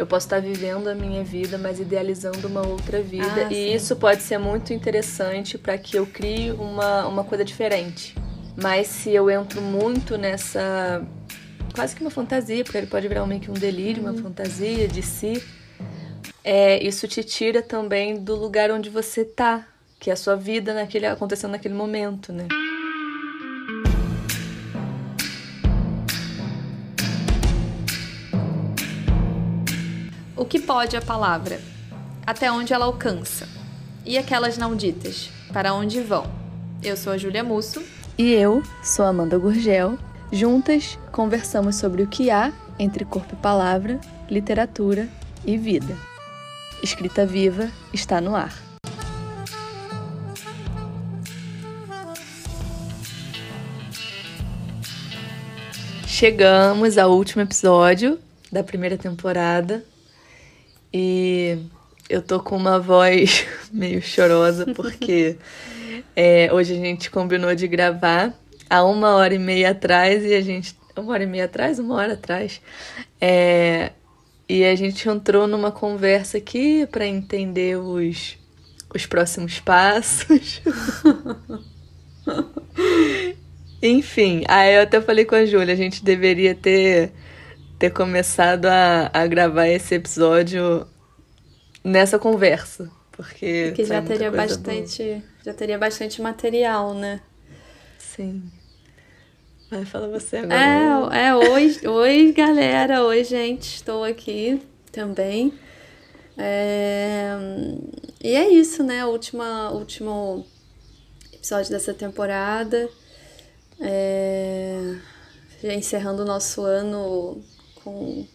eu posso estar vivendo a minha vida, mas idealizando uma outra vida. Ah, e sim. isso pode ser muito interessante para que eu crie uma, uma coisa diferente. Mas se eu entro muito nessa. quase que uma fantasia, porque ele pode virar meio que um delírio, uma fantasia de si. É, isso te tira também do lugar onde você tá, que é a sua vida naquele, acontecendo naquele momento, né? O que pode a palavra? Até onde ela alcança? E aquelas não ditas? Para onde vão? Eu sou a Júlia Musso. E eu sou Amanda Gurgel. Juntas conversamos sobre o que há entre corpo e palavra, literatura e vida. Escrita Viva está no ar. Chegamos ao último episódio da primeira temporada e eu tô com uma voz meio chorosa porque é, hoje a gente combinou de gravar há uma hora e meia atrás e a gente. Uma hora e meia atrás? Uma hora atrás. É, e a gente entrou numa conversa aqui para entender os, os próximos passos. Enfim, aí eu até falei com a Júlia, a gente deveria ter, ter começado a, a gravar esse episódio nessa conversa. Porque, Que já teria coisa boa. bastante. Já teria bastante material, né? Sim. Vai, fala você agora. É, é, oi, oi galera, oi gente, estou aqui também. É, e é isso, né? Última, último episódio dessa temporada. É, já encerrando o nosso ano com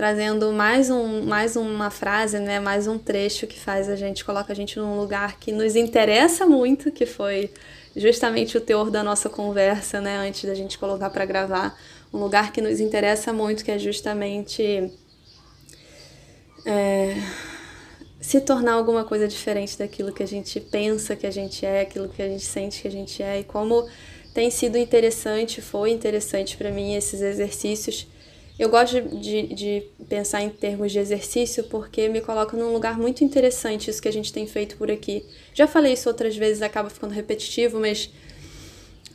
trazendo mais, um, mais uma frase, né? Mais um trecho que faz a gente, coloca a gente num lugar que nos interessa muito, que foi justamente o teor da nossa conversa, né? Antes da gente colocar para gravar. Um lugar que nos interessa muito, que é justamente é, se tornar alguma coisa diferente daquilo que a gente pensa que a gente é, aquilo que a gente sente que a gente é. E como tem sido interessante, foi interessante para mim esses exercícios. Eu gosto de, de pensar em termos de exercício porque me coloca num lugar muito interessante isso que a gente tem feito por aqui. Já falei isso outras vezes, acaba ficando repetitivo, mas,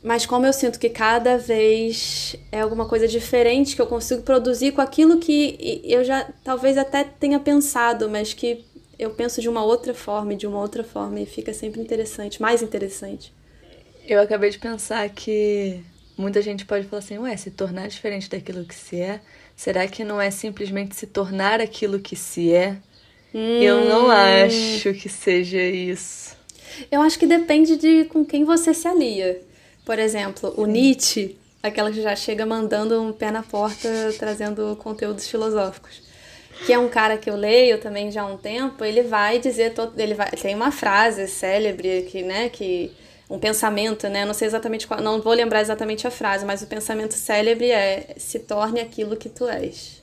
mas como eu sinto que cada vez é alguma coisa diferente que eu consigo produzir com aquilo que eu já talvez até tenha pensado, mas que eu penso de uma outra forma e de uma outra forma e fica sempre interessante, mais interessante. Eu acabei de pensar que muita gente pode falar assim, ué, se tornar diferente daquilo que se é, será que não é simplesmente se tornar aquilo que se é? Hum. Eu não acho que seja isso. Eu acho que depende de com quem você se alia. Por exemplo, o Nietzsche, aquela que já chega mandando um pé na porta, trazendo conteúdos filosóficos. Que é um cara que eu leio também já há um tempo, ele vai dizer, todo, ele vai, tem uma frase célebre que, né, que um pensamento, né? Não sei exatamente qual, não vou lembrar exatamente a frase, mas o pensamento célebre é se torne aquilo que tu és.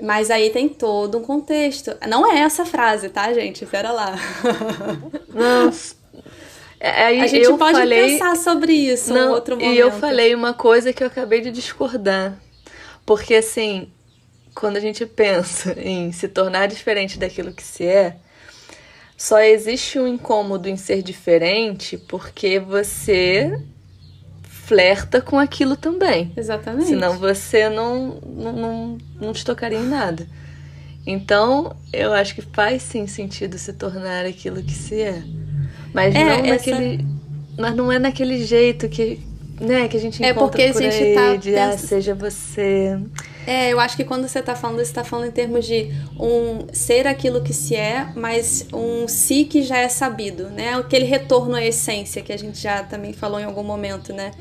Mas aí tem todo um contexto. Não é essa frase, tá, gente? Pera lá. Nossa. Aí a gente eu pode falei... pensar sobre isso não, em outro momento. E eu falei uma coisa que eu acabei de discordar. Porque assim, quando a gente pensa em se tornar diferente daquilo que se é, só existe um incômodo em ser diferente porque você flerta com aquilo também. Exatamente. Senão você não, não, não, não te tocaria em nada. Então, eu acho que faz sim sentido se tornar aquilo que se é. Mas É, não essa- naquele. Mas não é naquele jeito que. Né, que a gente É encontra porque a por gente aí, tá de ah, pensa- seja você. É, eu acho que quando você tá falando, você tá falando em termos de um ser aquilo que se é, mas um si que já é sabido, né? Aquele retorno à essência que a gente já também falou em algum momento, né?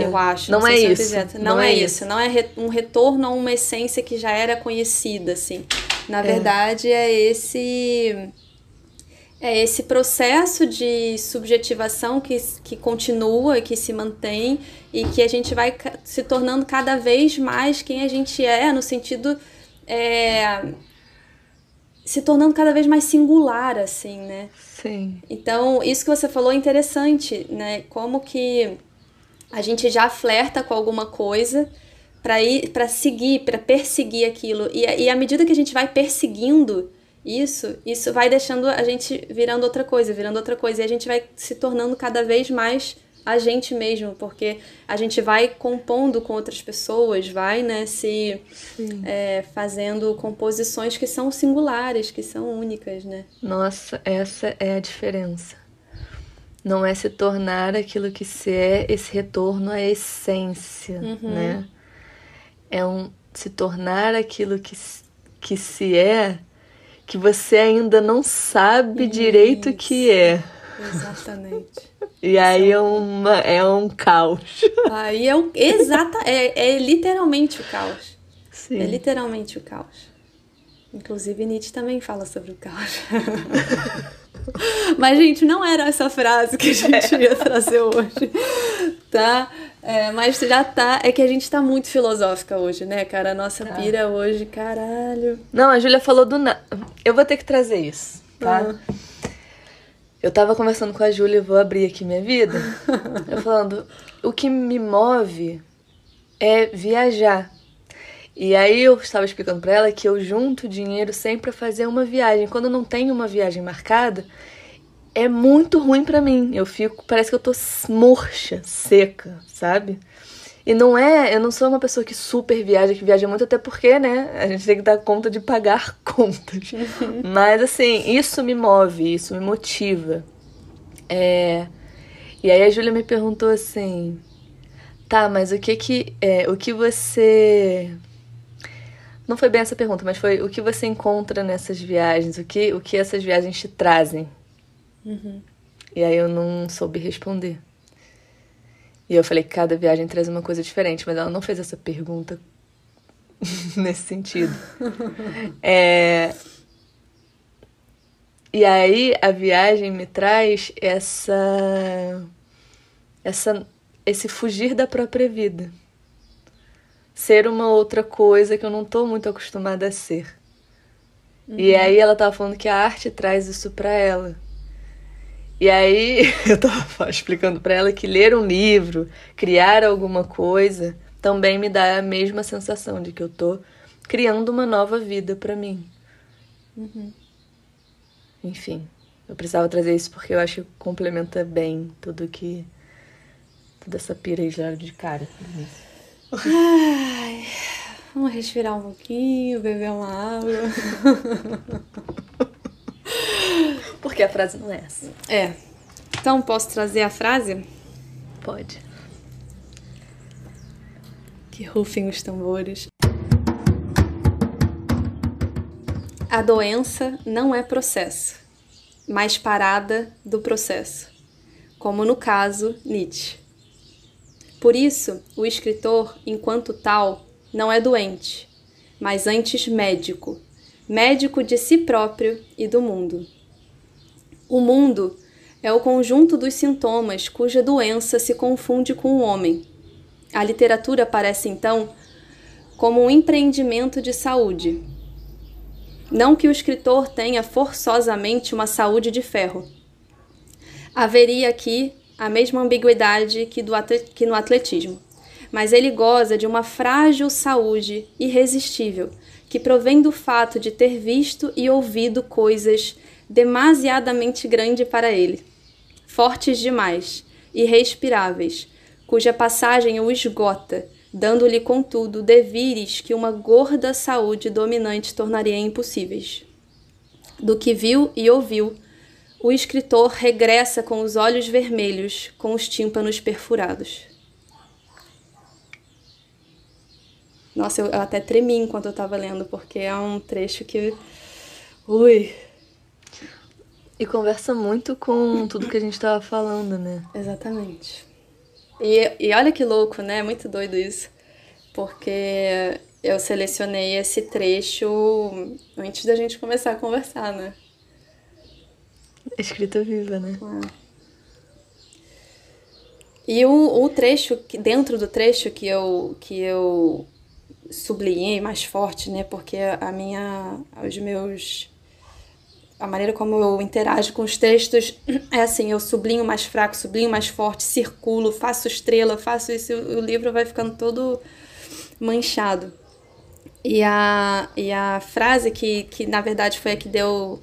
eu acho. não sei é eu isso, não Não, é é isso. isso. Não é re- um retorno a uma essência que já era conhecida, assim. Na verdade, é esse é esse processo de subjetivação que, que continua, que se mantém e que a gente vai se tornando cada vez mais quem a gente é, no sentido. é, se tornando cada vez mais singular, assim, né? Sim. Então, isso que você falou é interessante, né? Como que a gente já flerta com alguma coisa, para ir para seguir, para perseguir aquilo. E, e à medida que a gente vai perseguindo isso, isso vai deixando a gente virando outra coisa, virando outra coisa. E a gente vai se tornando cada vez mais a gente mesmo, porque a gente vai compondo com outras pessoas, vai né, se é, fazendo composições que são singulares, que são únicas, né? Nossa, essa é a diferença. Não é se tornar aquilo que se é, esse retorno à essência, uhum. né? É um se tornar aquilo que, que se é, que você ainda não sabe Isso. direito que é. Exatamente. E aí é, uma, é um caos. Aí é um. Exata, é, é literalmente o caos. Sim. É literalmente o caos. Inclusive, Nietzsche também fala sobre o caos. Mas, gente, não era essa frase que a gente ia trazer hoje, tá? É, mas já tá. É que a gente tá muito filosófica hoje, né, cara? A nossa tá. pira hoje, caralho. Não, a Júlia falou do. Na... Eu vou ter que trazer isso, tá? Uhum. Eu tava conversando com a Júlia, vou abrir aqui minha vida. eu falando, o que me move é viajar. E aí eu estava explicando para ela que eu junto dinheiro sempre para fazer uma viagem. Quando eu não tenho uma viagem marcada, é muito ruim para mim. Eu fico, parece que eu tô murcha, seca, sabe? E não é, eu não sou uma pessoa que super viaja, que viaja muito, até porque, né, a gente tem que dar conta de pagar contas. Uhum. Mas, assim, isso me move, isso me motiva. É... E aí a Júlia me perguntou assim, tá, mas o que que, é, o que você... Não foi bem essa pergunta, mas foi o que você encontra nessas viagens, o que, o que essas viagens te trazem. Uhum. E aí eu não soube responder. E eu falei que cada viagem traz uma coisa diferente, mas ela não fez essa pergunta nesse sentido. é... E aí a viagem me traz essa essa esse fugir da própria vida. Ser uma outra coisa que eu não tô muito acostumada a ser. Uhum. E aí ela tava falando que a arte traz isso para ela. E aí eu tava explicando para ela que ler um livro, criar alguma coisa, também me dá a mesma sensação de que eu tô criando uma nova vida para mim. Uhum. Enfim, eu precisava trazer isso porque eu acho que complementa bem tudo que. toda essa pira aí de cara. Ai, vamos respirar um pouquinho, beber uma água. Porque a frase não é essa. É. Então, posso trazer a frase? Pode. Que rufem os tambores. A doença não é processo, mas parada do processo, como no caso Nietzsche. Por isso, o escritor, enquanto tal, não é doente, mas antes médico, médico de si próprio e do mundo. O mundo é o conjunto dos sintomas cuja doença se confunde com o homem. A literatura aparece então como um empreendimento de saúde. Não que o escritor tenha forçosamente uma saúde de ferro. Haveria aqui a mesma ambiguidade que, que no atletismo, mas ele goza de uma frágil saúde irresistível que provém do fato de ter visto e ouvido coisas demasiadamente grandes para ele, fortes demais, irrespiráveis, cuja passagem o esgota, dando-lhe, contudo, devires que uma gorda saúde dominante tornaria impossíveis. Do que viu e ouviu, o escritor regressa com os olhos vermelhos, com os tímpanos perfurados. Nossa, eu, eu até tremi enquanto eu estava lendo, porque é um trecho que. Ui! E conversa muito com tudo que a gente estava falando, né? Exatamente. E, e olha que louco, né? Muito doido isso. Porque eu selecionei esse trecho antes da gente começar a conversar, né? Escrita viva, né? É. E o, o trecho, dentro do trecho que eu, que eu sublinhei mais forte, né? Porque a minha, os meus, a maneira como eu interajo com os textos é assim: eu sublinho mais fraco, sublinho mais forte, circulo, faço estrela, faço isso, o livro vai ficando todo manchado. E a, e a frase que, que, na verdade, foi a que deu.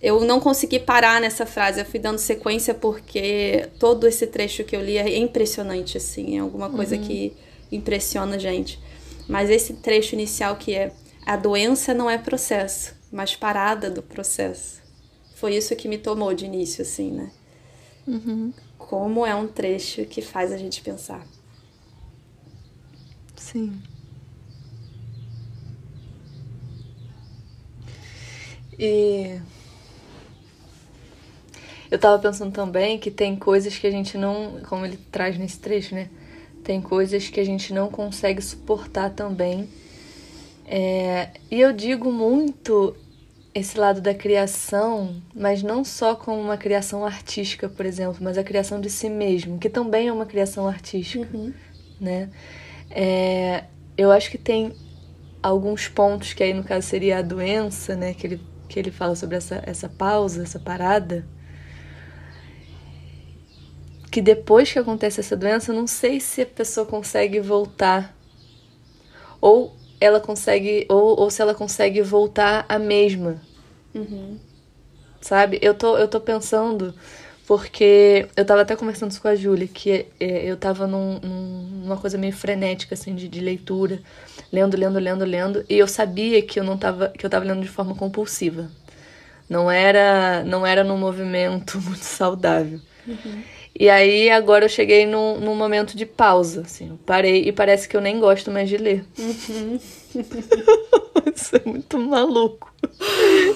Eu não consegui parar nessa frase, eu fui dando sequência porque todo esse trecho que eu li é impressionante, assim, é alguma coisa uhum. que impressiona a gente. Mas esse trecho inicial que é: a doença não é processo, mas parada do processo. Foi isso que me tomou de início, assim, né? Uhum. Como é um trecho que faz a gente pensar. Sim. E eu tava pensando também que tem coisas que a gente não, como ele traz nesse trecho, né? Tem coisas que a gente não consegue suportar também. É, e eu digo muito esse lado da criação, mas não só como uma criação artística, por exemplo, mas a criação de si mesmo, que também é uma criação artística, uhum. né? É, eu acho que tem alguns pontos que aí no caso seria a doença, né? Que ele que ele fala sobre essa, essa pausa, essa parada. Que depois que acontece essa doença, eu não sei se a pessoa consegue voltar. Ou ela consegue. Ou, ou se ela consegue voltar a mesma. Uhum. Sabe? Eu tô, eu tô pensando. Porque eu tava até conversando isso com a Júlia, que é, eu tava num, numa coisa meio frenética, assim, de, de leitura lendo, lendo, lendo, lendo, e eu sabia que eu não tava, que eu tava lendo de forma compulsiva. Não era, não era num movimento muito saudável. Uhum. E aí agora eu cheguei num, num momento de pausa, assim, eu parei e parece que eu nem gosto mais de ler. Uhum. Isso é muito maluco.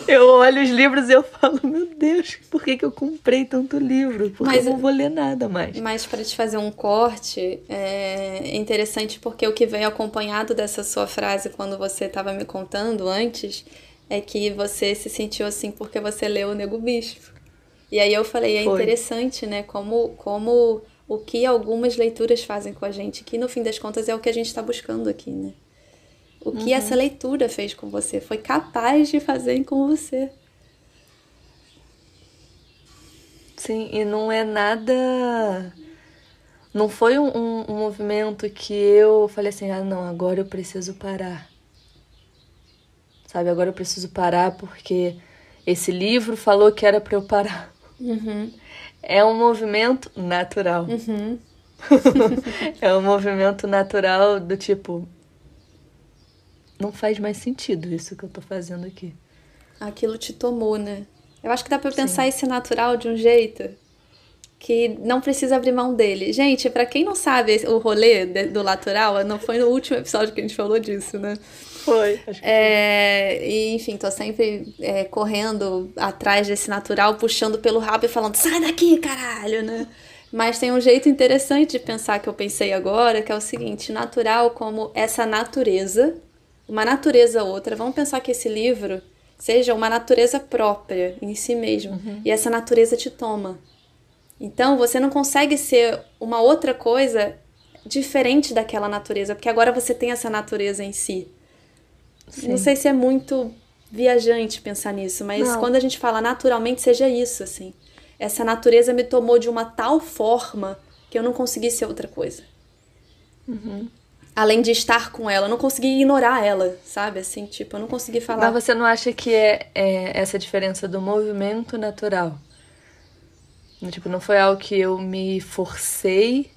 Eu olho os livros e eu falo, meu Deus, por que, que eu comprei tanto livro? Porque mas, eu não vou ler nada mais. Mas para te fazer um corte, é interessante porque o que veio acompanhado dessa sua frase quando você estava me contando antes é que você se sentiu assim porque você leu o Nego Bispo. E aí eu falei, é Foi. interessante, né? Como, como o que algumas leituras fazem com a gente, que no fim das contas é o que a gente está buscando aqui, né? O que uhum. essa leitura fez com você, foi capaz de fazer com você. Sim, e não é nada. Não foi um, um, um movimento que eu falei assim: ah, não, agora eu preciso parar. Sabe, agora eu preciso parar porque esse livro falou que era para eu parar. Uhum. É um movimento natural. Uhum. é um movimento natural do tipo. Não faz mais sentido isso que eu tô fazendo aqui. Aquilo te tomou, né? Eu acho que dá para pensar esse natural de um jeito que não precisa abrir mão dele. Gente, para quem não sabe o rolê do natural, não foi no último episódio que a gente falou disso, né? Foi. Acho que é, foi. E, enfim, tô sempre é, correndo atrás desse natural, puxando pelo rabo e falando, sai daqui, caralho, né? Mas tem um jeito interessante de pensar que eu pensei agora, que é o seguinte, natural como essa natureza, uma natureza outra. Vamos pensar que esse livro seja uma natureza própria em si mesmo. Uhum. E essa natureza te toma. Então você não consegue ser uma outra coisa diferente daquela natureza, porque agora você tem essa natureza em si. Sim. Não sei se é muito viajante pensar nisso, mas Não. quando a gente fala naturalmente, seja isso, assim. Essa natureza me tomou de uma tal forma que eu não consegui ser outra coisa. Uhum. Além de estar com ela, eu não consegui ignorar ela, sabe? Assim, tipo, eu não consegui falar. Mas você não acha que é, é essa diferença do movimento natural? Tipo, não foi algo que eu me forcei.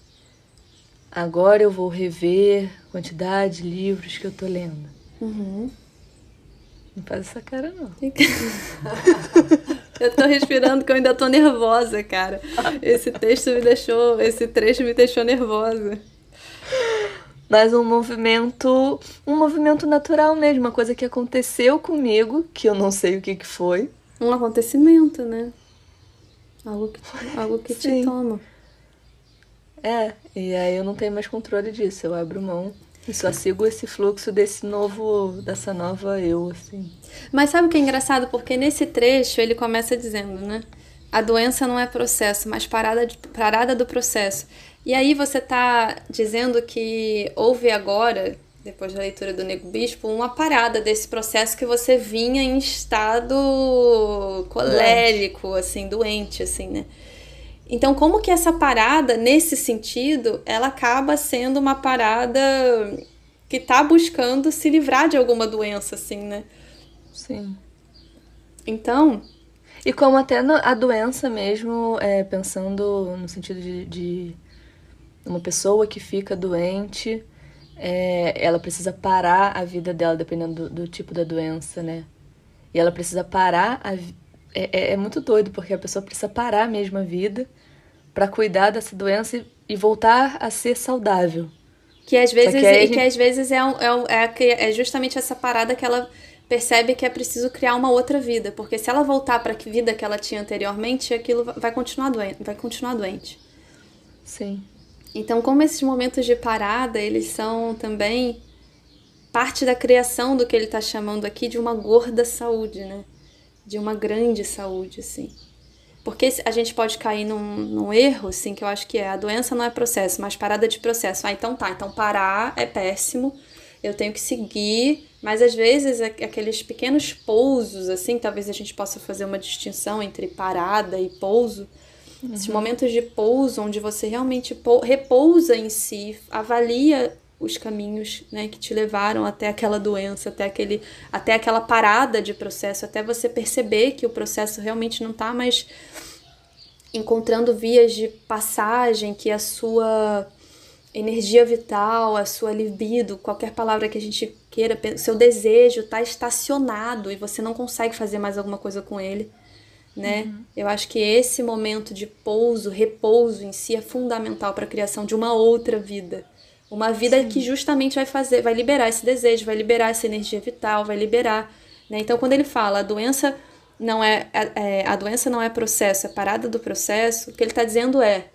Agora eu vou rever a quantidade de livros que eu tô lendo. Uhum. Não faz essa cara, não. eu tô respirando que eu ainda tô nervosa, cara. Esse texto me deixou. Esse trecho me deixou nervosa. Mas um movimento. Um movimento natural mesmo, uma coisa que aconteceu comigo, que eu não sei o que, que foi. Um acontecimento, né? Algo que, algo que te toma. É, e aí eu não tenho mais controle disso. Eu abro mão e só sigo esse fluxo desse novo, dessa nova eu, assim. Mas sabe o que é engraçado? Porque nesse trecho ele começa dizendo, né? A doença não é processo, mas parada, de, parada do processo. E aí você tá dizendo que houve agora, depois da leitura do Nego Bispo, uma parada desse processo que você vinha em estado colérico, doente. assim, doente, assim, né? Então, como que essa parada, nesse sentido, ela acaba sendo uma parada que tá buscando se livrar de alguma doença, assim, né? Sim. Então. E como até a doença mesmo, é, pensando no sentido de, de uma pessoa que fica doente, é, ela precisa parar a vida dela, dependendo do, do, tipo da doença, né? E ela precisa parar. A, é, é, é muito doido, porque a pessoa precisa parar mesmo a vida para cuidar dessa doença e, e, voltar a ser saudável. Que às vezes, que, que às vezes é, um, é, é, é justamente essa parada que ela percebe que é preciso criar uma outra vida, porque se ela voltar para a vida que ela tinha anteriormente, aquilo vai continuar doente, vai continuar doente. Sim. Então, como esses momentos de parada, eles são também parte da criação do que ele está chamando aqui de uma gorda saúde, né? De uma grande saúde, assim. Porque a gente pode cair num, num erro, assim, que eu acho que é a doença não é processo, mas parada de processo. Ah, então tá, então parar é péssimo, eu tenho que seguir, mas às vezes aqueles pequenos pousos, assim, talvez a gente possa fazer uma distinção entre parada e pouso, Uhum. Esses momentos de pouso, onde você realmente repousa em si, avalia os caminhos né, que te levaram até aquela doença, até, aquele, até aquela parada de processo, até você perceber que o processo realmente não está mais encontrando vias de passagem, que a sua energia vital, a sua libido, qualquer palavra que a gente queira, seu desejo está estacionado e você não consegue fazer mais alguma coisa com ele né? Uhum. Eu acho que esse momento de pouso, repouso em si é fundamental para a criação de uma outra vida. Uma vida Sim. que justamente vai fazer, vai liberar esse desejo, vai liberar essa energia vital, vai liberar, né? Então quando ele fala a doença não é, é, é a doença não é processo, é parada do processo, o que ele está dizendo é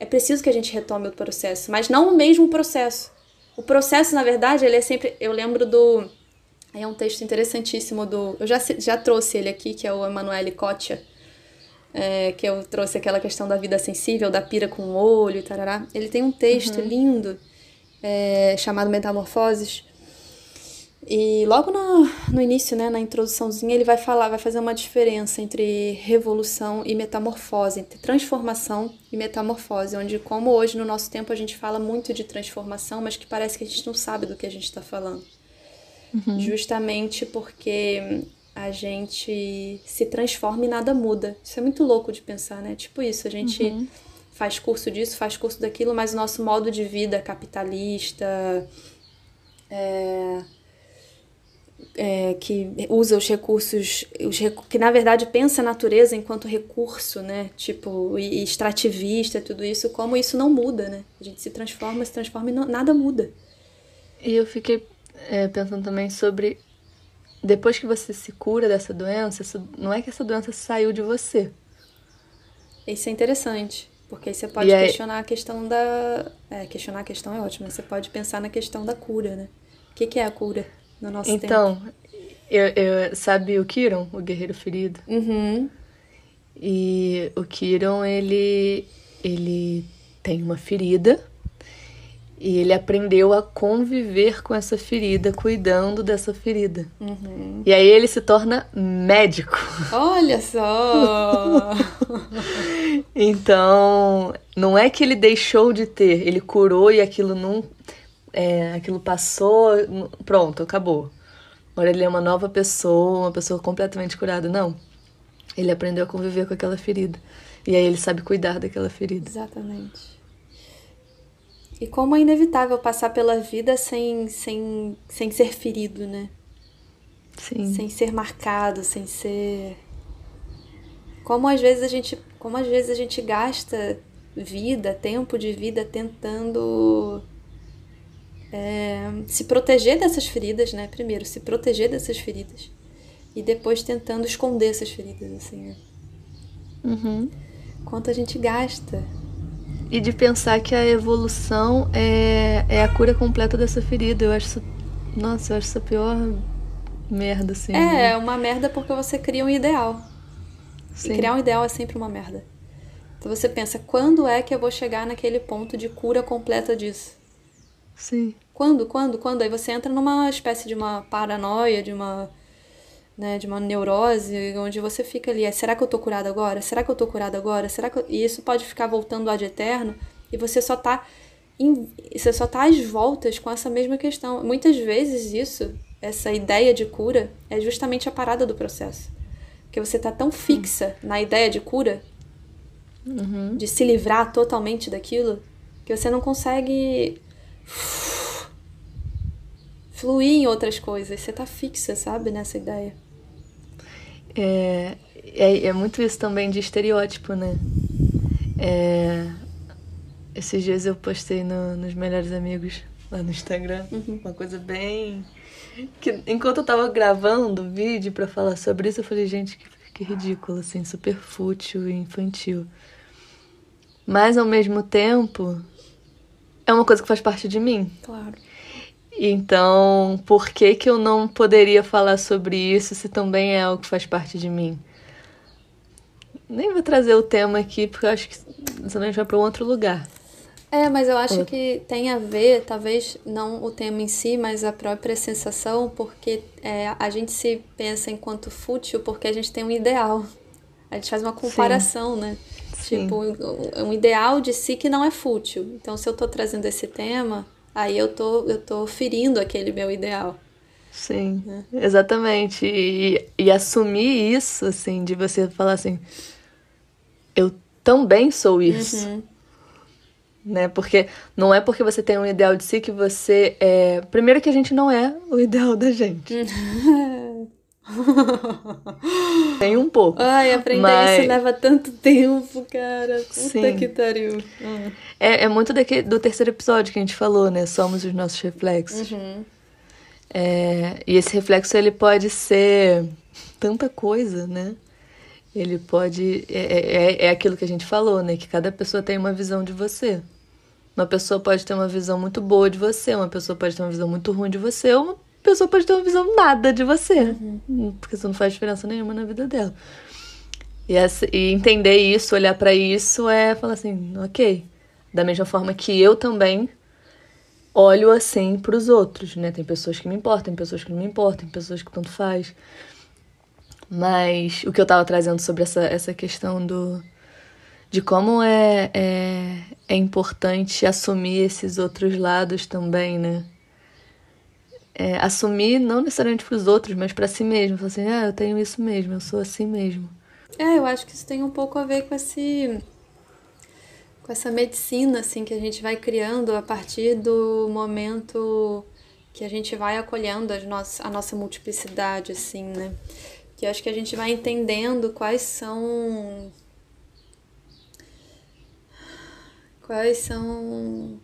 é preciso que a gente retome o processo, mas não o mesmo processo. O processo, na verdade, ele é sempre. Eu lembro do. É um texto interessantíssimo do. Eu já, já trouxe ele aqui, que é o Emanuele Kotia, é, que eu trouxe aquela questão da vida sensível, da pira com o olho e tarará. Ele tem um texto uhum. lindo é, chamado Metamorfoses. E logo no, no início, né, na introduçãozinha, ele vai falar, vai fazer uma diferença entre revolução e metamorfose, entre transformação e metamorfose, onde como hoje no nosso tempo a gente fala muito de transformação, mas que parece que a gente não sabe do que a gente está falando. Uhum. Justamente porque a gente se transforma e nada muda. Isso é muito louco de pensar, né? Tipo isso, a gente uhum. faz curso disso, faz curso daquilo, mas o nosso modo de vida capitalista, é, é, que usa os recursos, os recu que na verdade pensa a natureza enquanto recurso, né? Tipo, e, e extrativista, tudo isso, como isso não muda, né? A gente se transforma, se transforma e não, nada muda. E eu fiquei é, pensando também sobre depois que você se cura dessa doença, não é que essa doença saiu de você. Isso é interessante, porque aí você pode aí... questionar a questão da. É, questionar a questão é ótimo, você pode pensar na questão da cura, né? O que, que é a cura no nosso então, tempo? Então, eu, eu, sabe o Kiron, o guerreiro ferido? Uhum. E o Kiron, ele, ele tem uma ferida e ele aprendeu a conviver com essa ferida, cuidando dessa ferida. Uhum. E aí ele se torna médico. Olha só! então, não é que ele deixou de ter, ele curou e aquilo não. É, aquilo passou, pronto, acabou. Agora ele é uma nova pessoa, uma pessoa completamente curada. Não. Ele aprendeu a conviver com aquela ferida. E aí ele sabe cuidar daquela ferida. Exatamente. E como é inevitável passar pela vida sem, sem, sem ser ferido, né? Sim. Sem ser marcado, sem ser. Como às vezes a gente, como às vezes a gente gasta vida, tempo de vida tentando é, se proteger dessas feridas, né? Primeiro, se proteger dessas feridas. E depois tentando esconder essas feridas, assim, né? Uhum. Quanto a gente gasta e de pensar que a evolução é, é a cura completa dessa ferida. Eu acho isso. Nossa, eu acho isso a pior merda, assim. É, né? uma merda porque você cria um ideal. Sim. E criar um ideal é sempre uma merda. Então você pensa, quando é que eu vou chegar naquele ponto de cura completa disso? Sim. Quando, quando, quando? Aí você entra numa espécie de uma paranoia, de uma né, de uma neurose, onde você fica ali, é, será que eu tô curado agora? Será que eu tô curado agora? Será que eu... E isso pode ficar voltando ad eterno e você só tá você só tá às voltas com essa mesma questão. Muitas vezes isso, essa ideia de cura, é justamente a parada do processo. Porque você tá tão fixa na ideia de cura, Uhum. de se livrar totalmente daquilo, que você não consegue fluir em outras coisas. Você tá fixa, sabe, nessa ideia. É, é, é muito isso também de estereótipo, né? É, esses dias eu postei no- nos Melhores Amigos lá no Instagram uma coisa bem. Que, enquanto eu tava gravando o vídeo pra falar sobre isso, eu falei, gente, que, que ridículo, assim, super fútil e infantil. Mas ao mesmo tempo, é uma coisa que faz parte de mim. Claro. Então, por que que eu não poderia falar sobre isso se também é algo que faz parte de mim? Nem vou trazer o tema aqui, porque eu acho que senão a gente vai para um outro lugar. É, mas eu acho que tem a ver, talvez não o tema em si, mas a própria sensação, porque é, a gente se pensa enquanto fútil porque a gente tem um ideal. A gente faz uma comparação, né? Sim. Tipo, um, um ideal de si que não é fútil. Então, se eu tô trazendo esse tema, aí eu tô, eu tô ferindo aquele meu ideal. Sim, exatamente. E, e assumir isso, assim, de você falar assim, eu também sou isso. Né? Porque não é porque você tem um ideal de si que você é. Primeiro que a gente não é o ideal da gente. Tem um pouco. Ai, aprender Mas- isso leva tanto tempo, cara. Puta Sim. que pariu. Hum. É, é muito daque- do terceiro episódio que a gente falou, né? Somos os nossos reflexos. Uhum. É, e esse reflexo ele pode ser tanta coisa, né? Ele pode. É, é, é aquilo que a gente falou, né? Que cada pessoa tem uma visão de você. Uma pessoa pode ter uma visão muito boa de você, uma pessoa pode ter uma visão muito ruim de você, ou uma pessoa pode ter uma visão nada de você. Porque isso não faz diferença nenhuma na vida dela. E, essa- e entender isso, olhar pra isso, é falar assim, ok. Da mesma forma que eu também olho assim pros outros, né? Tem pessoas que me importam, tem pessoas que não me importam, tem pessoas que tanto faz. Mas o que eu tava trazendo sobre essa, essa questão do de como é, é, é importante assumir esses outros lados também, né? É, assumir não necessariamente pros outros, mas pra si mesmo. Falar assim, ah, eu tenho isso mesmo, eu sou assim mesmo. É, eu acho que isso tem um pouco a ver com esse com essa medicina assim que a gente vai criando a partir do momento que a gente vai acolhendo as nossas, a nossa multiplicidade assim, né? Que eu acho que a gente vai entendendo quais são quais são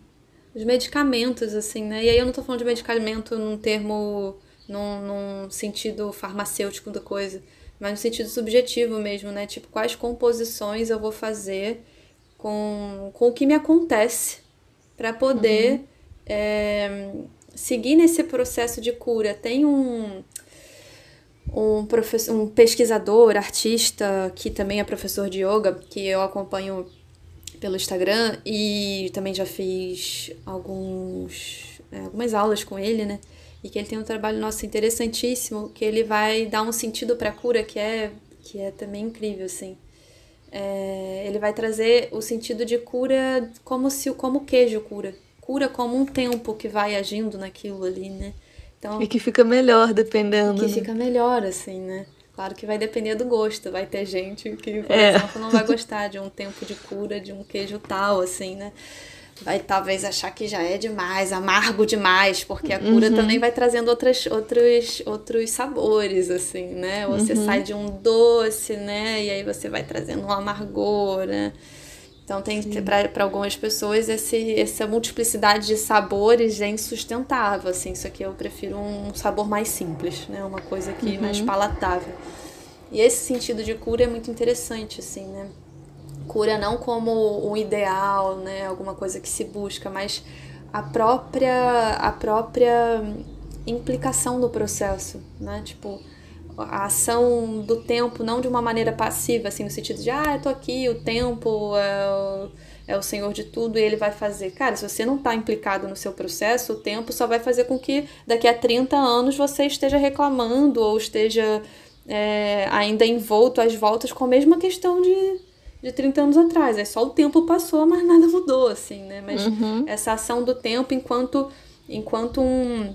os medicamentos, assim, né? E aí eu não tô falando de medicamento num termo, num, num sentido farmacêutico da coisa, mas no sentido subjetivo mesmo, né? Tipo, quais composições eu vou fazer com, com o que me acontece para poder é, seguir nesse processo de cura. Tem um um, professor, um pesquisador, artista, que também é professor de yoga, que eu acompanho pelo Instagram e também já fiz alguns, é, algumas aulas com ele, né? E que ele tem um trabalho nosso interessantíssimo, que ele vai dar um sentido para a cura que é que é também incrível, assim. É, ele vai trazer o sentido de cura como se como o queijo cura, cura como um tempo que vai agindo naquilo ali, né? Então E que fica melhor dependendo. que né? fica melhor, assim, né? Claro que vai depender do gosto. Vai ter gente que, por É. exemplo, não vai gostar de um tempo de cura de um queijo tal, assim, né? Vai talvez achar que já é demais, amargo demais, porque a cura também vai trazendo outras, outros, outros sabores, assim, né? Você sai de um doce, né? E aí você vai trazendo um amargor, né? Então tem para algumas pessoas esse, essa multiplicidade de sabores é insustentável, assim, isso aqui eu prefiro um sabor mais simples, né? Uma coisa aqui mais palatável. E esse sentido de cura é muito interessante, assim, né? Cura não como um ideal, né? Alguma coisa que se busca, mas a própria a própria implicação do processo, né? Tipo, a ação do tempo não de uma maneira passiva, assim, no sentido de, ah, eu tô aqui, o tempo é o, é o senhor de tudo e ele vai fazer. Cara, se você não tá implicado no seu processo, o tempo só vai fazer com que daqui a 30 anos você esteja reclamando ou esteja é, ainda envolto às voltas com a mesma questão de, de 30 anos atrás. É só o tempo passou, mas nada mudou, assim, né? Mas uhum. essa ação do tempo enquanto, enquanto um.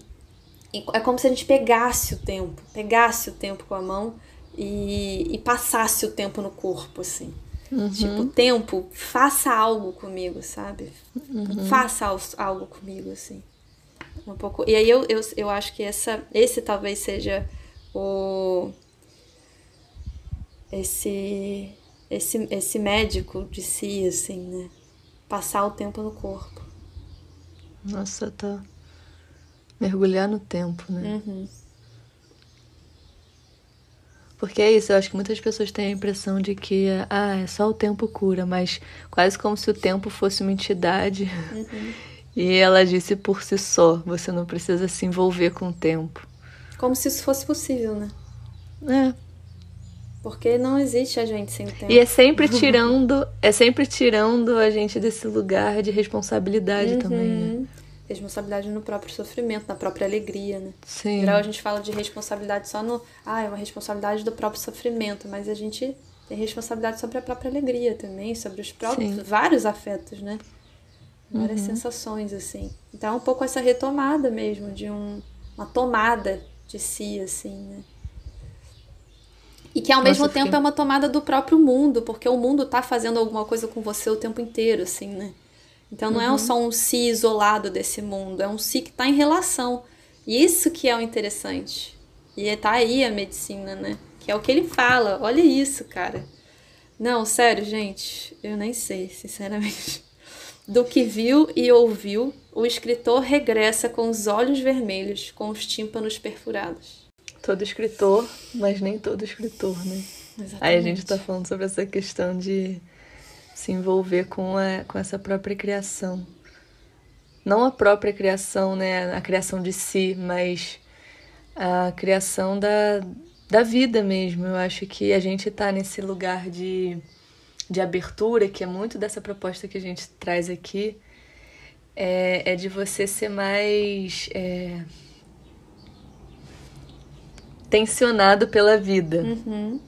É como se a gente pegasse o tempo, pegasse o tempo com a mão e, e passasse o tempo no corpo, assim. Uhum. Tipo, tempo, faça algo comigo, sabe? Uhum. Faça algo comigo, assim. Um pouco. E aí eu, eu, eu acho que essa, esse talvez seja o. Esse esse, esse médico de si, assim, né? Passar o tempo no corpo. Nossa, tá. Mergulhar no tempo, né? Uhum. Porque é isso, eu acho que muitas pessoas têm a impressão de que ah, é só o tempo cura, mas quase como se o tempo fosse uma entidade. Uhum. E ela disse por si só, você não precisa se envolver com o tempo. Como se isso fosse possível, né? É. Porque não existe a gente sem tempo. E é sempre tirando, é sempre tirando a gente desse lugar de responsabilidade uhum. também, né? Responsabilidade no próprio sofrimento, na própria alegria, né? Sim. Em geral a gente fala de responsabilidade só no, ah, é uma responsabilidade do próprio sofrimento, mas a gente tem responsabilidade sobre a própria alegria também, sobre os próprios Sim. vários afetos, né? Várias uhum. sensações assim. Então é um pouco essa retomada mesmo de um, uma tomada de si assim, né? E que ao mesmo Nossa, tempo fiquei... é uma tomada do próprio mundo, porque o mundo tá fazendo alguma coisa com você o tempo inteiro, assim, né? Então não é uhum. é só um si isolado desse mundo, é um si que tá em relação. E isso que é o interessante. E tá aí a medicina, né? Que é o que ele fala. Olha isso, cara. Não, sério, gente, eu nem sei, sinceramente. Do que viu e ouviu, o escritor regressa com os olhos vermelhos, com os tímpanos perfurados todo escritor, mas nem todo escritor, né? Exatamente. Aí a gente tá falando sobre essa questão de se envolver com, a, com essa própria criação. Não a própria criação, né? A criação de si, mas a criação da, da vida mesmo. Eu acho que a gente tá nesse lugar de, de abertura, que é muito dessa proposta que a gente traz aqui, é, é de você ser mais. É, tensionado pela vida, uhum.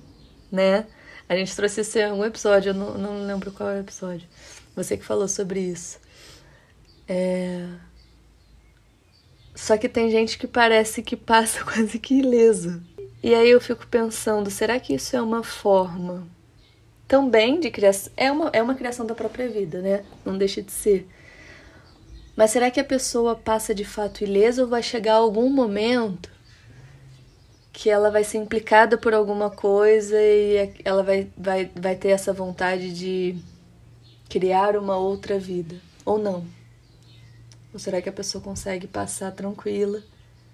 né? A gente trouxe esse um episódio, eu não, não lembro qual é o episódio. Você que falou sobre isso. É... Só que tem gente que parece que passa quase que ileso. E aí eu fico pensando, será que isso é uma forma também de criação? É uma, é uma criação da própria vida, né? Não deixa de ser. Mas será que a pessoa passa de fato ilesa ou vai chegar algum momento que ela vai ser implicada por alguma coisa e ela vai, vai, vai ter essa vontade de criar uma outra vida. Ou não? Ou será que a pessoa consegue passar tranquila?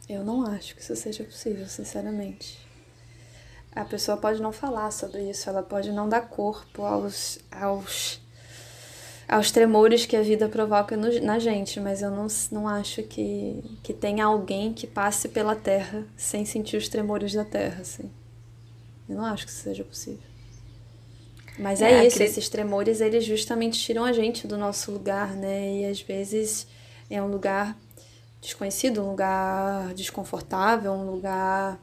Eu não acho que isso seja possível, sinceramente. A pessoa pode não falar sobre isso, ela pode não dar corpo aos, aos aos tremores que a vida provoca no, na gente, mas eu não, não acho que, que tenha alguém que passe pela Terra sem sentir os tremores da Terra, assim. Eu não acho que isso seja possível. Mas é, é isso, aquele... esses tremores, eles justamente tiram a gente do nosso lugar, né? E às vezes é um lugar desconhecido, um lugar desconfortável, um lugar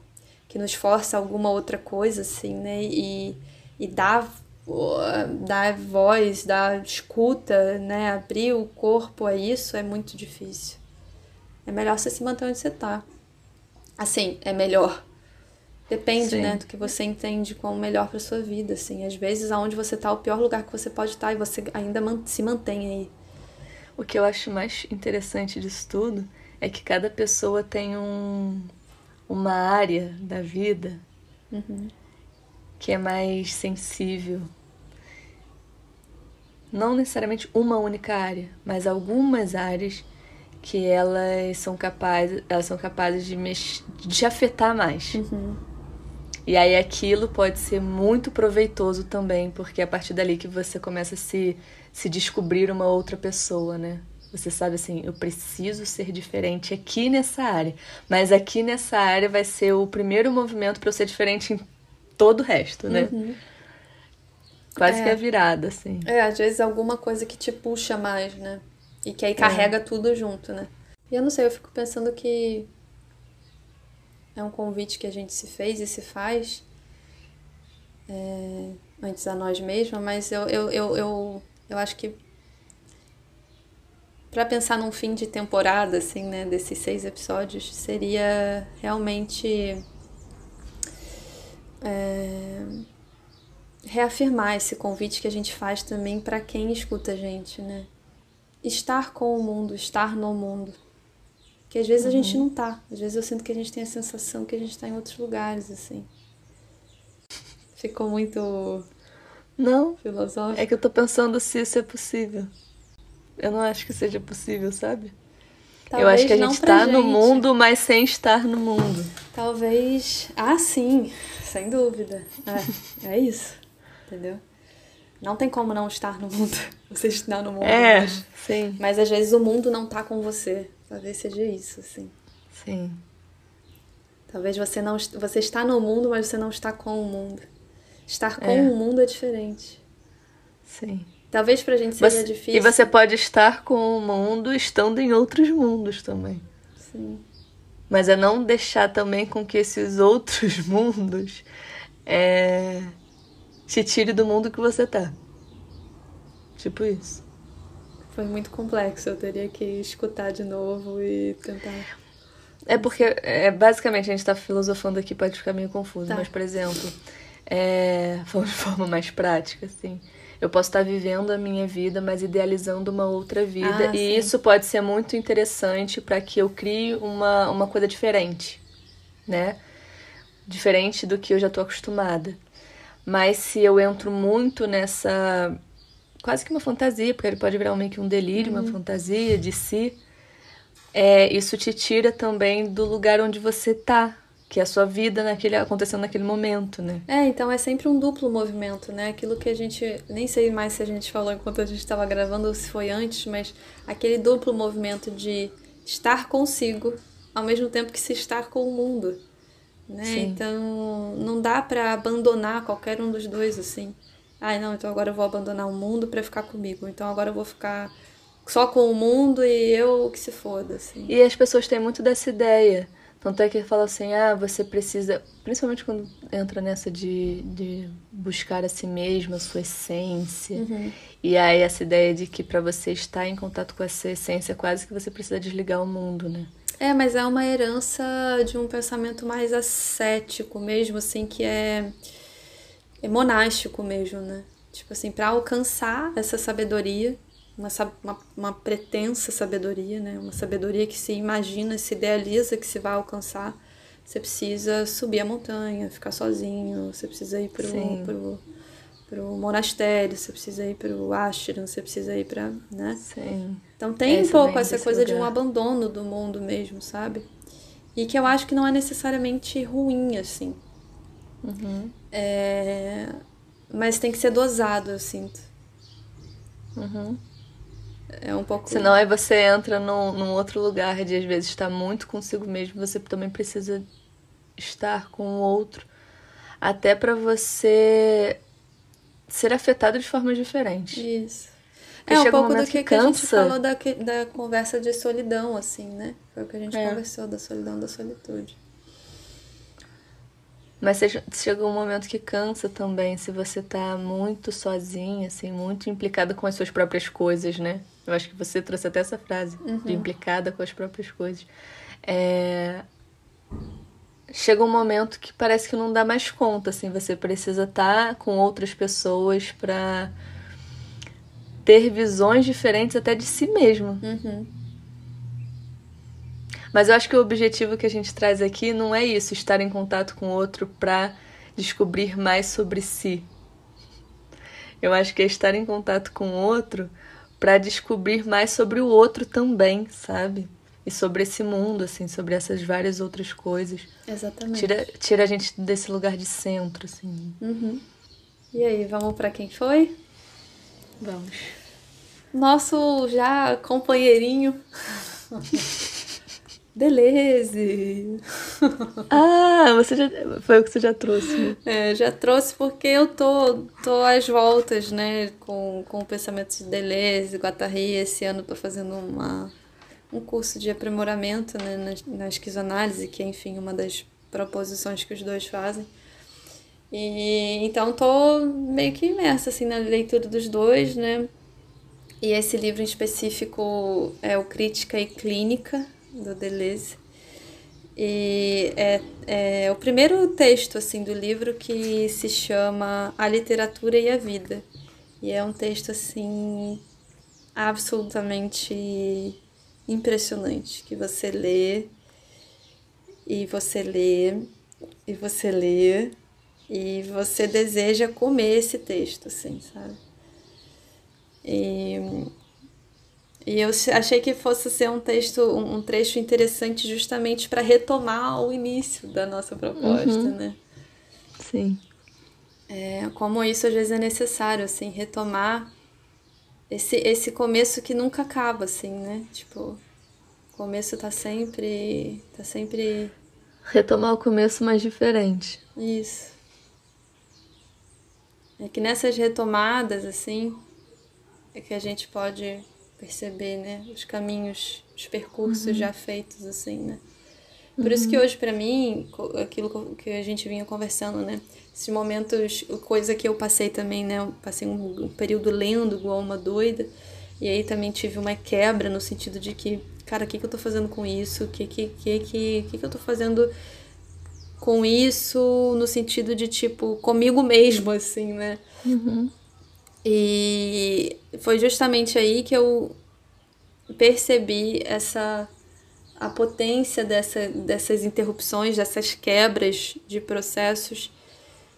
que nos força alguma outra coisa, assim, né? E, e dá dar voz, dar escuta, né? Abrir o corpo a isso é muito difícil. É melhor você se manter onde você tá. Assim, é melhor. Depende, Sim. né, do que você entende como melhor para sua vida, assim. Às vezes, aonde você tá, é o pior lugar que você pode estar tá, e você ainda se mantém aí. O que eu acho mais interessante disso tudo é que cada pessoa tem um, uma área da vida uhum. que é mais sensível não necessariamente uma única área, mas algumas áreas que elas são capazes, elas são capazes de, mex de afetar mais. Uhum. E aí aquilo pode ser muito proveitoso também, porque é a partir dali que você começa a se, se descobrir uma outra pessoa, né? Você sabe assim, eu preciso ser diferente aqui nessa área, mas aqui nessa área vai ser o primeiro movimento para eu ser diferente em todo o resto, né? Uhum. Quase é. que a virada, assim. É, às vezes alguma coisa que te puxa mais, né? E que aí carrega é. tudo junto, né? E eu não sei, eu fico pensando que é um convite que a gente se fez e se faz é, antes a nós mesmos, mas eu, eu, eu, eu, eu acho que para pensar num fim de temporada, assim, né, desses seis episódios, seria realmente é, reafirmar esse convite que a gente faz também para quem escuta a gente, né? Estar com o mundo, estar no mundo. Que às vezes uhum. a gente uhum. não tá. Às vezes eu sinto que a gente tem a sensação que a gente está em outros lugares, assim. Ficou muito. Não. Filosófico. É que eu tô pensando se isso é possível. Eu não acho que seja possível, sabe? Talvez eu acho que a gente tá gente. no mundo, mas sem estar no mundo. Talvez. Ah, sim, sem dúvida. É, é isso. Entendeu? Não tem como não estar no mundo. Você está no mundo. É, mas, sim. Mas às vezes o mundo não tá com você. Talvez seja isso, assim. Sim. Talvez você não você está no mundo, mas você não está com o mundo. Estar com é. o mundo é diferente. Sim. Talvez pra gente seja você, difícil. E você pode estar com o mundo estando em outros mundos também. Sim. Mas é não deixar também com que esses outros mundos é, te tire do mundo que você tá. Tipo isso. Foi muito complexo, eu teria que escutar de novo e tentar. É porque, é, basicamente, a gente tá filosofando aqui, pode ficar meio confuso, tá. mas, por exemplo, é, falando de forma mais prática, assim. Eu posso estar vivendo a minha vida, mas idealizando uma outra vida. Ah, e sim. isso pode ser muito interessante para que eu crie uma, uma coisa diferente, né? Diferente do que eu já estou acostumada. Mas se eu entro muito nessa. quase que uma fantasia, porque ele pode virar meio que um delírio, uhum. uma fantasia de si. É, isso te tira também do lugar onde você tá, que é a sua vida naquele acontecendo naquele momento, né? É, então é sempre um duplo movimento, né? Aquilo que a gente nem sei mais se a gente falou enquanto a gente estava gravando ou se foi antes, mas aquele duplo movimento de estar consigo ao mesmo tempo que se estar com o mundo, né? Sim. Então não dá para abandonar qualquer um dos dois assim. Ai, não, então agora eu vou abandonar o mundo para ficar comigo. Então agora eu vou ficar só com o mundo e eu que se foda, assim. E as pessoas têm muito dessa ideia tanto é que fala assim, ah, você precisa, principalmente quando entra nessa de, de buscar a si mesmo, a sua essência. Uhum. E aí essa ideia de que para você estar em contato com essa essência, quase que você precisa desligar o mundo, né? É, mas é uma herança de um pensamento mais ascético mesmo, assim, que é, é monástico mesmo, né? Tipo assim, para alcançar essa sabedoria, uma, uma, uma pretensa sabedoria, né? Uma sabedoria que se imagina, se idealiza que se vai alcançar. Você precisa subir a montanha, ficar sozinho, você precisa ir pro, pro, pro monastério, você precisa ir pro ashram, você precisa ir para, né? Sim. Então tem um pouco essa coisa lugar. de um abandono do mundo mesmo, sabe? E que eu acho que não é necessariamente ruim, assim. Uhum. É... Mas tem que ser dosado, eu sinto. Uhum. É um pouco. Senão aí você entra num, num outro lugar de às vezes estar muito consigo mesmo, você também precisa estar com o outro. Até para você ser afetado de formas diferentes. Isso. Porque é um pouco um do que, que, a gente falou da, da conversa de solidão, assim, né? Foi o que a gente é. conversou da solidão, da solitude. Mas chega um momento que cansa também, se você tá muito sozinha, assim, muito implicada com as suas próprias coisas, né? Eu acho que você trouxe até essa frase, uhum. de implicada com as próprias coisas. É... Chega um momento que parece que não dá mais conta, assim, você precisa estar tá com outras pessoas para ter visões diferentes até de si mesmo. Uhum. Mas eu acho que o objetivo que a gente traz aqui não é isso, estar em contato com o outro para descobrir mais sobre si. Eu acho que é estar em contato com o outro para descobrir mais sobre o outro também, sabe? E sobre esse mundo, assim, sobre essas várias outras coisas. Exatamente. Tira, tira a gente desse lugar de centro, assim. Uhum. E aí, vamos para quem foi? Vamos. Nosso já companheirinho. Deleuze. Ah, você já, foi o que você já trouxe. Né? É, já trouxe porque eu tô, tô às voltas, né, com, com o pensamento de Deleuze, Guattari. Esse ano tô fazendo uma, um curso de aprimoramento né, na, na esquizoanálise, que é, enfim, uma das proposições que os dois fazem. E então tô meio que imersa assim na leitura dos dois, né? E esse livro em específico é o Crítica e Clínica do Deleuze. E é, é o primeiro texto assim do livro que se chama A Literatura e a Vida. E é um texto assim absolutamente impressionante que você lê e você lê e você lê e você deseja comer esse texto, assim, sabe? E, e eu achei que fosse ser um texto, um, trecho interessante justamente para retomar o início da nossa proposta, uhum. né? Sim. É, como isso às vezes é necessário, assim, retomar esse, esse começo que nunca acaba, assim, né? Tipo, o começo tá sempre. tá sempre. Retomar o começo mais diferente. Isso. É que nessas retomadas, assim, é que a gente pode perceber, né? Os caminhos, os percursos uhum. já feitos, assim, né? Por uhum. isso que hoje, para mim, aquilo que a gente vinha conversando, né? Esses momentos, coisa que eu passei também, né? Eu passei um, um período lendo igual uma doida. E aí também tive uma quebra no sentido de que, cara, o que, que eu tô fazendo com isso? O que, que, que, que, que, que eu tô fazendo com isso no sentido de, tipo, comigo mesmo, assim, né? Uhum. E foi justamente aí que eu percebi essa a potência dessa, dessas interrupções, dessas quebras de processos,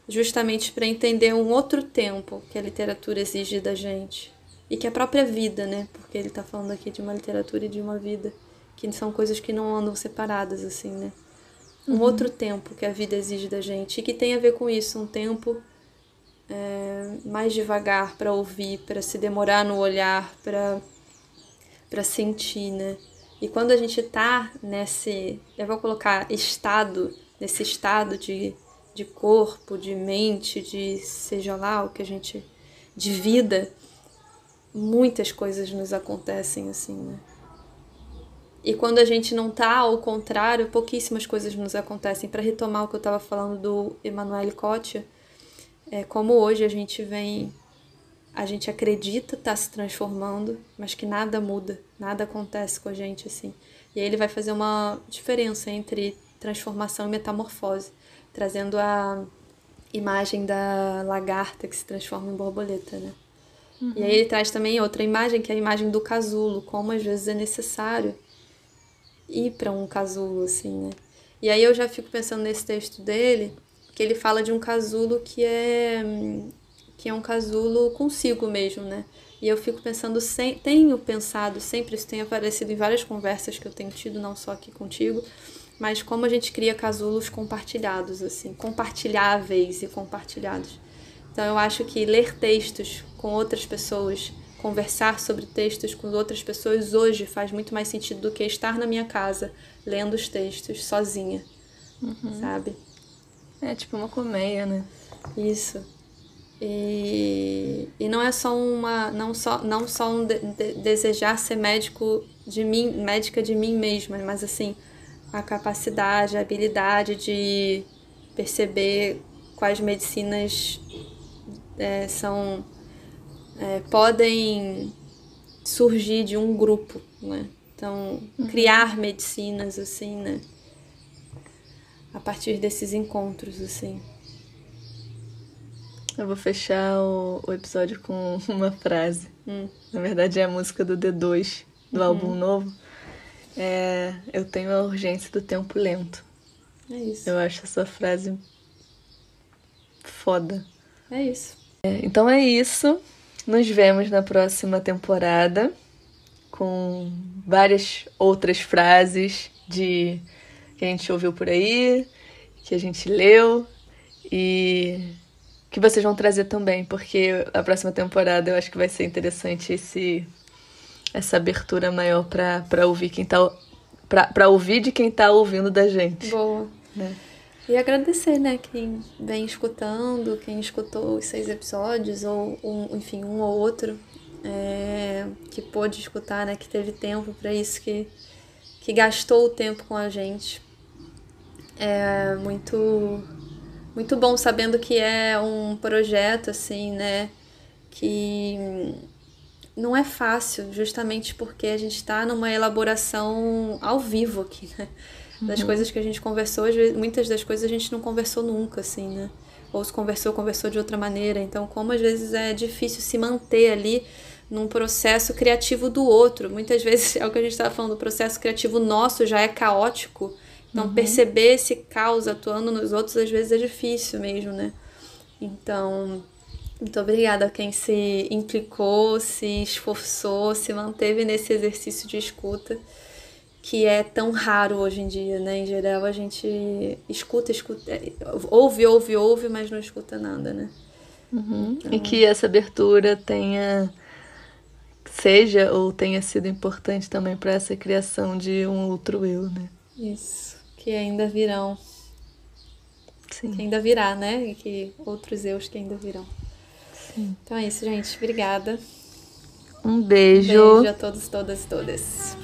justamente para entender um outro tempo que a literatura exige da gente. E que a própria vida, né? Porque ele está falando aqui de uma literatura e de uma vida, que são coisas que não andam separadas, assim, né? Um uhum. outro tempo que a vida exige da gente e que tem a ver com isso, um tempo é, mais devagar para ouvir, para se demorar no olhar, para sentir, né? E quando a gente tá nesse, eu vou colocar estado, nesse estado de, de corpo, de mente, de seja lá o que a gente, de vida, muitas coisas nos acontecem assim, né? E quando a gente não tá ao contrário, pouquíssimas coisas nos acontecem. Para retomar o que eu estava falando do Emmanuel Cotia, é como hoje a gente vem a gente acredita tá se transformando, mas que nada muda, nada acontece com a gente assim. E aí ele vai fazer uma diferença entre transformação e metamorfose, trazendo a imagem da lagarta que se transforma em borboleta, né? Uhum. E aí ele traz também outra imagem, que é a imagem do casulo, como às vezes é necessário ir para um casulo, assim, né? E aí eu já fico pensando nesse texto dele, que ele fala de um casulo que é que é um casulo consigo mesmo, né? E eu fico pensando, sem, tenho pensado sempre, isso tem aparecido em várias conversas que eu tenho tido, não só aqui contigo, mas como a gente cria casulos compartilhados, assim, compartilháveis e compartilhados. Então eu acho que ler textos com outras pessoas, conversar sobre textos com outras pessoas hoje faz muito mais sentido do que estar na minha casa lendo os textos sozinha, uhum. sabe? É tipo uma colmeia, né? Isso. E, e não é só uma não só não só um de, de, desejar ser médico de mim médica de mim mesma mas assim a capacidade a habilidade de perceber quais medicinas é, são é, podem surgir de um grupo né? Então uhum. criar medicinas assim né? A partir desses encontros assim eu vou fechar o, o episódio com uma frase. Hum. Na verdade, é a música do D2, do uhum. álbum novo. É, eu tenho a urgência do tempo lento. É isso. Eu acho essa frase foda. É isso. É, então é isso. Nos vemos na próxima temporada com várias outras frases de que a gente ouviu por aí, que a gente leu e que vocês vão trazer também, porque a próxima temporada eu acho que vai ser interessante esse essa abertura maior para ouvir quem tá para ouvir de quem tá ouvindo da gente. Boa. Né? E agradecer, né, quem vem escutando, quem escutou os seis episódios, ou um, enfim, um ou outro, é, que pôde escutar, né, que teve tempo para isso, que, que gastou o tempo com a gente. É muito muito bom sabendo que é um projeto assim, né, que não é fácil, justamente porque a gente está numa elaboração ao vivo aqui, né? Das uhum. coisas que a gente conversou, muitas das coisas a gente não conversou nunca, assim, né? Ou se conversou, conversou de outra maneira. Então, como às vezes é difícil se manter ali num processo criativo do outro. Muitas vezes é o que a gente estava falando, o processo criativo nosso já é caótico. Então, uhum. perceber esse caos atuando nos outros às vezes é difícil mesmo, né? Então, muito obrigada a quem se implicou, se esforçou, se manteve nesse exercício de escuta que é tão raro hoje em dia, né? Em geral a gente escuta, escuta, ouve, ouve, ouve, mas não escuta nada, né? Uhum. Então... E que essa abertura tenha seja ou tenha sido importante também para essa criação de um outro eu, né? Isso, que ainda virão. Sim. Que ainda virá, né? E que outros eus que ainda virão. Sim. Então é isso, gente. Obrigada. Um beijo. Um beijo a todos, todas, todas.